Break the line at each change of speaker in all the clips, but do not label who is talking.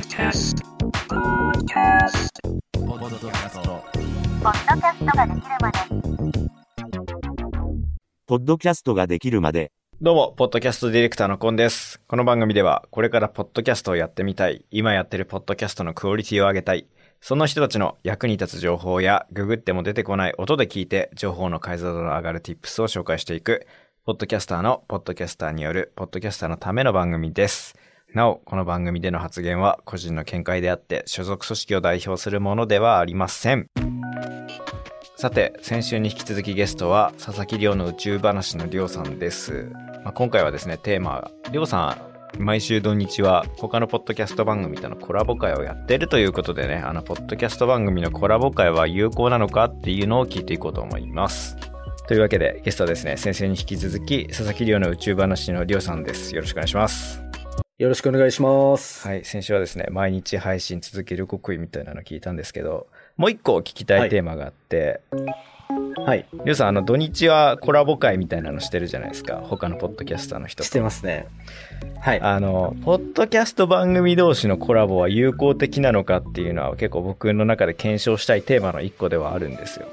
Podcast. Podcast.
ポッドキャスト。
ポッドキャストができるまで
ポッドキャストができるまで、
どうも、ポッドキャストディレクターのコンです。この番組では、これからポッドキャストをやってみたい、今やってるポッドキャストのクオリティを上げたい、その人たちの役に立つ情報や、ググっても出てこない音で聞いて、情報の解像度の上がる tips を紹介していく、ポッドキャスターのポッドキャスターによる、ポッドキャスターのための番組です。なお、この番組での発言は個人の見解であって、所属組織を代表するものではありません。さて、先週に引き続きゲストは、佐々木亮の宇宙話の亮さんです。まあ、今回はですね、テーマ、亮さん、毎週土日は他のポッドキャスト番組とのコラボ会をやってるということでね、あの、ポッドキャスト番組のコラボ会は有効なのかっていうのを聞いていこうと思います。というわけで、ゲストはですね、先週に引き続き、佐々木亮の宇宙話の亮さんです。よろしくお願いします。
よろしくお願いします。
はい、先週はですね、毎日配信続ける極意みたいなの聞いたんですけど、もう一個聞きたいテーマがあって、
はい。
りょうさん、あの、土日はコラボ会みたいなのしてるじゃないですか。他のポッドキャスターの人と。
してますね。はい。
あの、ポッドキャスト番組同士のコラボは有効的なのかっていうのは結構僕の中で検証したいテーマの一個ではあるんですよ。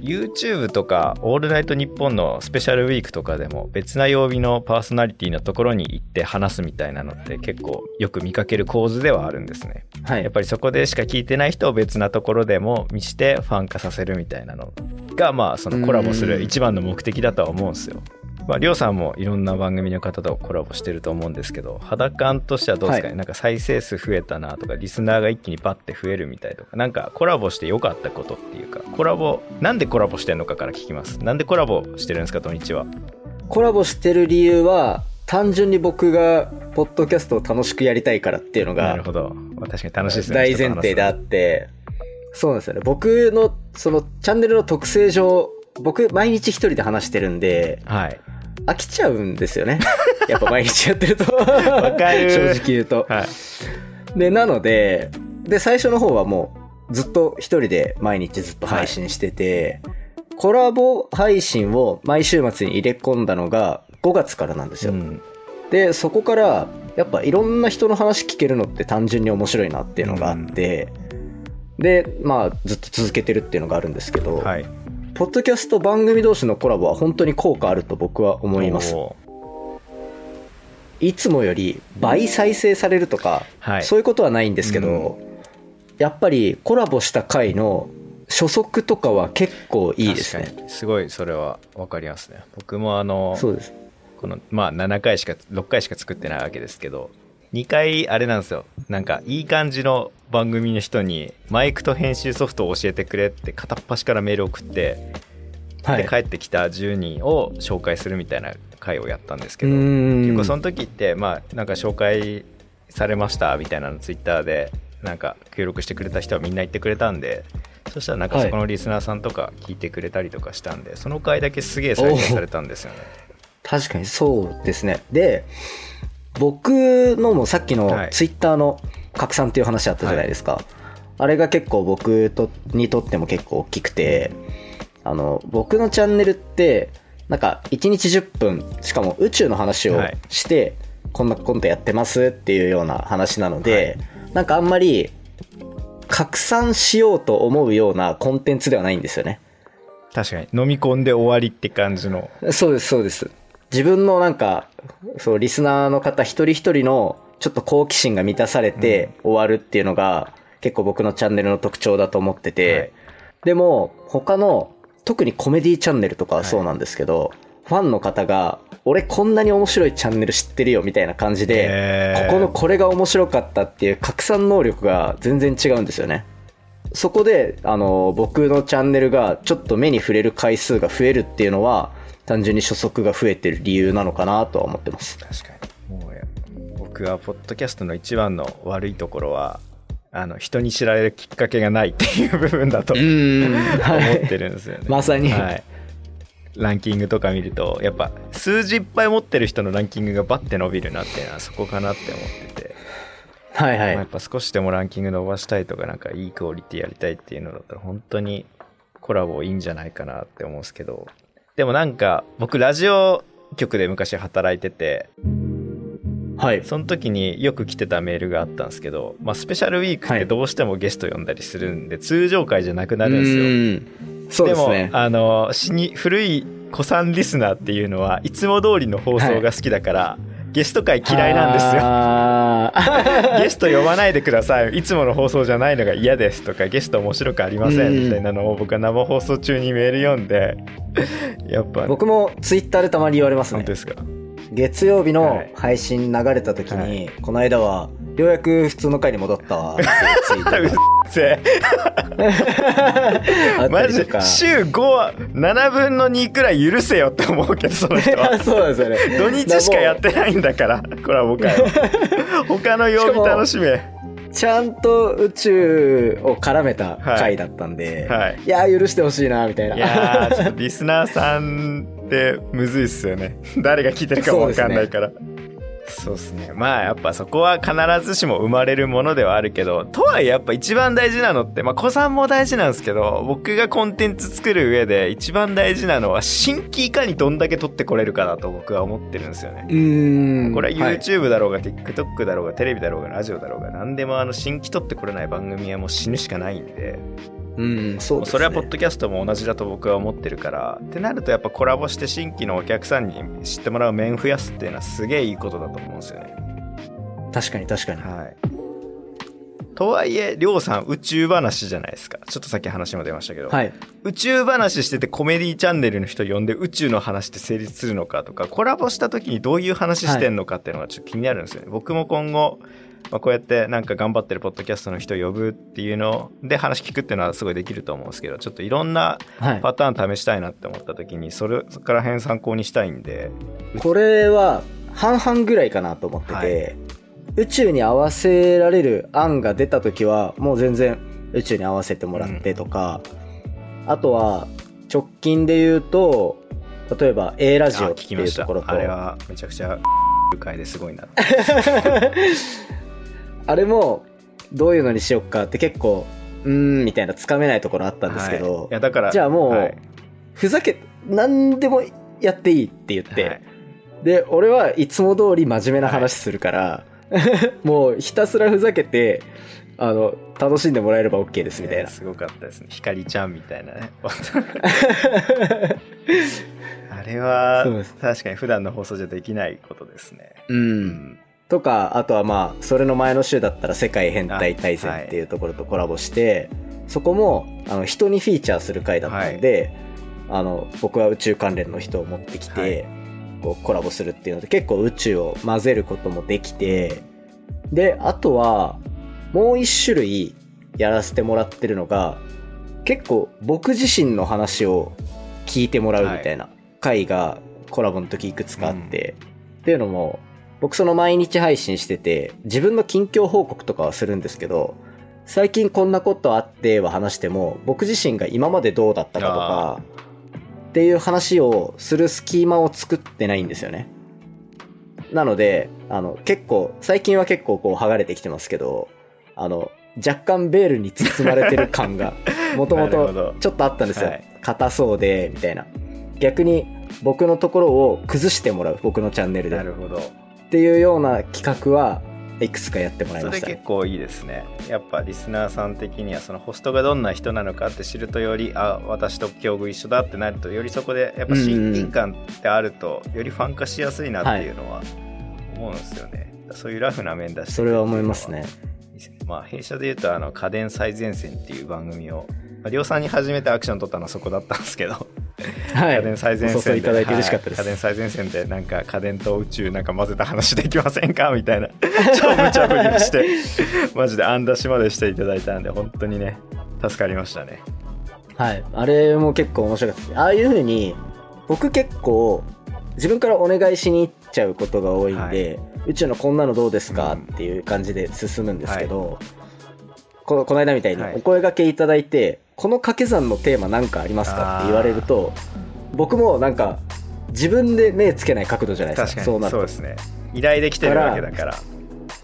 YouTube とか、オールナイトニッポンのスペシャルウィークとかでも別な曜日のパーソナリティのところに行って話すみたいなのって結構よく見かける構図ではあるんですね。
はい。
やっぱりそこでしか聞いてない人を別なところでも見してファン化させるみたいなのがまあそのコラボする一番の目的だとは思うんですよ。まあ、りょうさんもいろんな番組の方とコラボしてると思うんですけど肌感としてはどうですかね、
はい。
なんか再生数増えたなとかリスナーが一気にバッて増えるみたいとかなんかコラボして良かったことっていうかコラボなんでコラボしてんのかから聞きます。なんでコラボしてるんですか土日は？
コラボしてる理由は、単純に僕が、ポッドキャストを楽しくやりたいからっていうのが
なる、ほど、まあ、確かに楽しいですね。
大前提であって、そうなんですよね。僕の、その、チャンネルの特性上、僕、毎日一人で話してるんで、
はい
飽きちゃうんですよね。やっぱ毎日やってると。
わかる
正直言うと。
はい
で、なので、で、最初の方はもう、ずっと一人で毎日ずっと配信してて、コラボ配信を毎週末に入れ込んだのが5月からなんですよ。
うん
で、そこから、やっぱいろんな人の話聞けるのって単純に面白いなっていうのがあって、で、まあ、ずっと続けてるっていうのがあるんですけど、
はい
ポッドキャスト番組同士のコラボは本当に効果あると僕は思います。
お
いつもより倍再生されるとか、
はい
そういうことはないんですけど、やっぱりコラボした回の初速とかは結構いいですね。
すごいそれは分かりますね僕もあの
そうです。
このまあ7回しか6回しか作ってないわけですけど2回あれなんですよなんかいい感じの番組の人にマイクと編集ソフトを教えてくれって片っ端からメール送って、
はい。
で帰ってきた10人を紹介するみたいな回をやったんですけ
う
ど結構その時ってまあなんか紹介されましたみたいなのツイッターでなんか協力してくれた人はみんな言ってくれたんでそしたらなんか
はい
そこのリスナーさんとか聞いてくれたりとかしたんで、その回だけすげえ再生されたんですよね
確かにそうですね。で、僕のもさっきの
はい
ツイッターの拡散っていう話あったじゃないですか。あれが結構僕とにとっても結構大きくて、あの、僕のチャンネルって、なんか1日10分、しかも宇宙の話を
はい
して、こんなコントやってますっていうような話なので、なんかあんまり拡散しようと思うようなコンテンツではないんですよね。
確かに飲み込んで終わりって感じの
そうです、そうです。自分のなんか、そう、リスナーの方一人一人のちょっと好奇心が満たされて終わるっていうのが、結構僕のチャンネルの特徴だと思ってて、
はい。
でも、他の、特にコメディチャンネルとかはそうなんですけど、ファンの方が、俺こんなに面白いチャンネル知ってるよみたいな感じで、ここのこれが面白かったっていう拡散能力が全然違うんですよね。そこで、あの、僕のチャンネルがちょっと目に触れる回数が増えるっていうのは、単純に初速が増えてる理由なのかなとは思ってます。
確かに。もうや僕はポッドキャストの一番の悪いところはあの人に知られるきっかけがないっていう部分だと 思
ん。
ってるんですよね。
まさに。
はい、ランキングとか見るとやっぱ数字いっぱい持ってる人のランキングがバッて伸びるなっていうのはそこかなって思ってて、
はいはい。
まあやっぱ少しでもランキング伸ばしたいとかなんかいいクオリティやりたいっていうのだったら本当にコラボいいんじゃないかなって思うんですけどでもなんか僕ラジオ局で昔働いてて
はい。
その時によく来てたメールがあったんですけど、まあ、スペシャルウィークってどうしてもゲスト呼んだりするんで、通常回じゃなくなるんですよ。
ですね
も。あの死に古い古参リスナーっていうのはいつも通りの放送が好きだから、ゲスト回嫌いなんですよ。ゲスト呼ばないでください。いつもの放送じゃないのが嫌ですとかゲスト面白くありませ
うん。
んみたいなのを僕は生放送中にメール読んでやっぱ
僕もツイッターでたまに言われますね。
ですか？
月曜日
は
の
い。
配信流れた時に、
はい。
この間は、ようやく普通の回に戻ったわ。
マジ
りとか。
週57分の2くらい許せよって思うけどその人
いや
は。
そうですよね。
土日しかやってないんだからこれは僕は。他の曜日楽しめ。
ちゃんと宇宙を絡めた回だったんで、
はい。
い、やー許してほしいなみたいな。
いやーちょっとリスナーさんってむずいっすよね。誰が聞いてるかもわかんないからそうですね。まあやっぱそこは必ずしも生まれるものではあるけどとはいえやっぱ一番大事なのってまあ子さんも大事なんですけど僕がコンテンツ作る上で一番大事なのは新規いかにどんだけ取ってこれるかだと僕は思ってるんですよね。
うーん。
これは
はい。
YouTube だろうが TikTok だろうがテレビだろうがラジオだろうが何でもあの新規取ってこれない番組はもう死ぬしかないんで
うん、そうね。
それはポッドキャストも同じだと僕は思ってるからってなるとやっぱコラボして新規のお客さんに知ってもらう面増やすっていうのはすげえいいことだと思うんですよね
確かに確かに。
はいとはいえりょうさん宇宙話じゃないですかちょっとさっき話も出ましたけど、
はい。
宇宙話しててコメディチャンネルの人呼んで宇宙の話って成立するのかとかコラボした時にどういう話してんのかっていうのがちょっと気になるんですよね、僕も今後、まあ、こうやってなんか頑張ってるポッドキャストの人呼ぶっていうので話聞くっていうのはすごいできると思うんですけどちょっといろんな
はい。
パターン試したいなって思った時にそれそこら辺参考にしたいんで
これは半々ぐらいかなと思ってて、
はい。
宇宙に合わせられる案が出た時はもう全然宇宙に合わせてもらってとか、あとは直近で言うと例えば A ラジオ
あ
って
聞きました
いうところと
あれはめちゃくちゃ回ですごいな
あれもどういうのにしよっかって結構うーんみたいなつかめないところあったんですけど、
はい。いやだから
じゃあもう、
はい。
ふざけ何でもやっていいって言って、
はい。
で俺はいつも通り真面目な話するから、もうひたすらふざけてあの楽しんでもらえれば OK ですみたいな、
ねすごかったですね。ひかりちゃんみたいなね。あれは確かに普段の放送じゃできないことですね。
う
うん
とかあとはまあそれの前の週だったら世界変態大戦っていうところとコラボして、そこもあの人にフィーチャーする回だったんで、あの僕は宇宙関連の人を持ってきて、
はい。
こうコラボするっていうので結構宇宙を混ぜることもできてであとはもう一種類やらせてもらってるのが結構僕自身の話を聞いてもらうみたいな回がコラボの時いくつかあって、っていうのも僕その毎日配信してて自分の近況報告とかはするんですけど最近こんなことあっては話しても僕自身が今までどうだったかとかっていう話をする隙間を作ってないんですよね。なのであの結構最近は結構こう剥がれてきてますけどあの若干ベールに包まれてる感が もともとちょっとあったんですよ。
はい。
硬そうでみたいな。逆に僕のところを崩してもらう僕のチャンネルで。
なるほど
っていうような企画はいくつかやってもらい
それ
ました。ね
結構いいですね。やっぱリスナーさん的にはそのホストがどんな人なのかって知るとよりあ私と境遇一緒だってなるとよりそこでやっぱ親近感ってあるとよりファン化しやすいなっていうのは思うんですよね、そういうラフな面出して
それは思いますね。
まあ弊社で言うとあの家電最前線っていう番組をまあ量産に初めてアクション取ったのはそこだったんですけど
はい。
家電最前線で
いいただいて嬉しかったです、
はい。家電最前線でなんか家電と宇宙なんか混ぜた話できませんか？みたいな。超無茶ぶりをして マジで案出しまでしていただいたんで本当にね助かりましたね。
はい。あれも結構面白かった。ああいう風に、僕結構、自分からお願いしに行っちゃうことが多いんで、宇宙のこんなのどうですか？
うん
っていう感じで進むんですけど、このこの間みたいに
はい
お声掛けいただいて、この掛け算のテーマ何かありますかって言われると、僕もなんか、自分で目つけない角度じゃないですか。そうな。
そうですね依頼できてるわけだから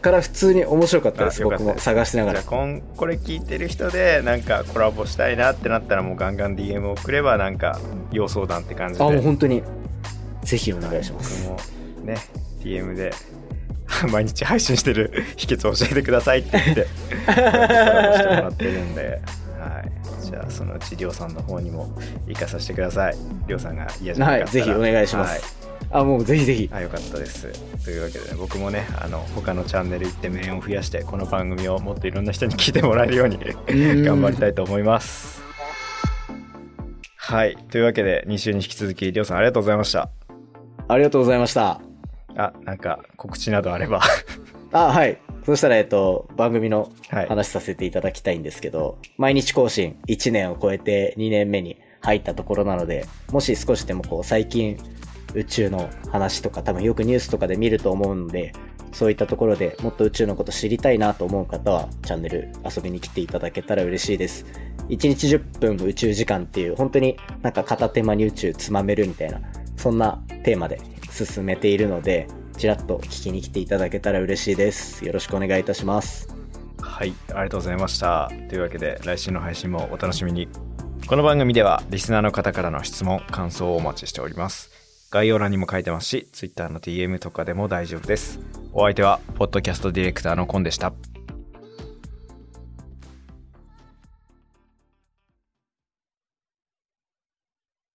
から普通に面白かったです。僕も探しながら
じゃあ。こんこれ聞いてる人でなんかコラボしたいなってなったらもうガンガン DM を送ればなんか要相談って感じ
あ、
で
もう本当に、ぜひお願いします。
僕もね DM で 毎日配信してる 秘訣を教えてくださいって言ってコラボしてもらってるんで、はい、じゃあそのうちりょうさんの方にも行かさせてください。りょうさんが嫌じゃなかったら。
はいぜひお願いします。あもうぜひぜひ。
はい、あよかったです。というわけで、ね、僕もねあの他のチャンネル行って面を増やしてこの番組をもっといろんな人に聞いてもらえるように
ん。
頑張りたいと思います。はい。というわけで2週に引き続きりょうさんありがとうございました。
ありがとうございました
あなんか告知などあれば。
あはい。そしたらえっと番組の
はい。
話させていただきたいんですけど、毎日更新1年を超えて2年目に入ったところなのでもし少しでもこう最近宇宙の話とか多分よくニュースとかで見ると思うのでそういったところでもっと宇宙のこと知りたいなと思う方はチャンネル遊びに来ていただけたら嬉しいです。1日10分宇宙時間っていう本当になんか片手間に宇宙つまめるみたいなそんなテーマで進めているのでちらっと聞きに来ていただけたら嬉しいですよろしくお願いいたします
はい、ありがとうございました。というわけで、来週の配信もお楽しみに。この番組では、リスナーの方からの質問、感想をお待ちしております。概要欄にも書いてますし、Twitter の DM とかでも大丈夫です。お相手は、ポッドキャストディレクターのコンでした。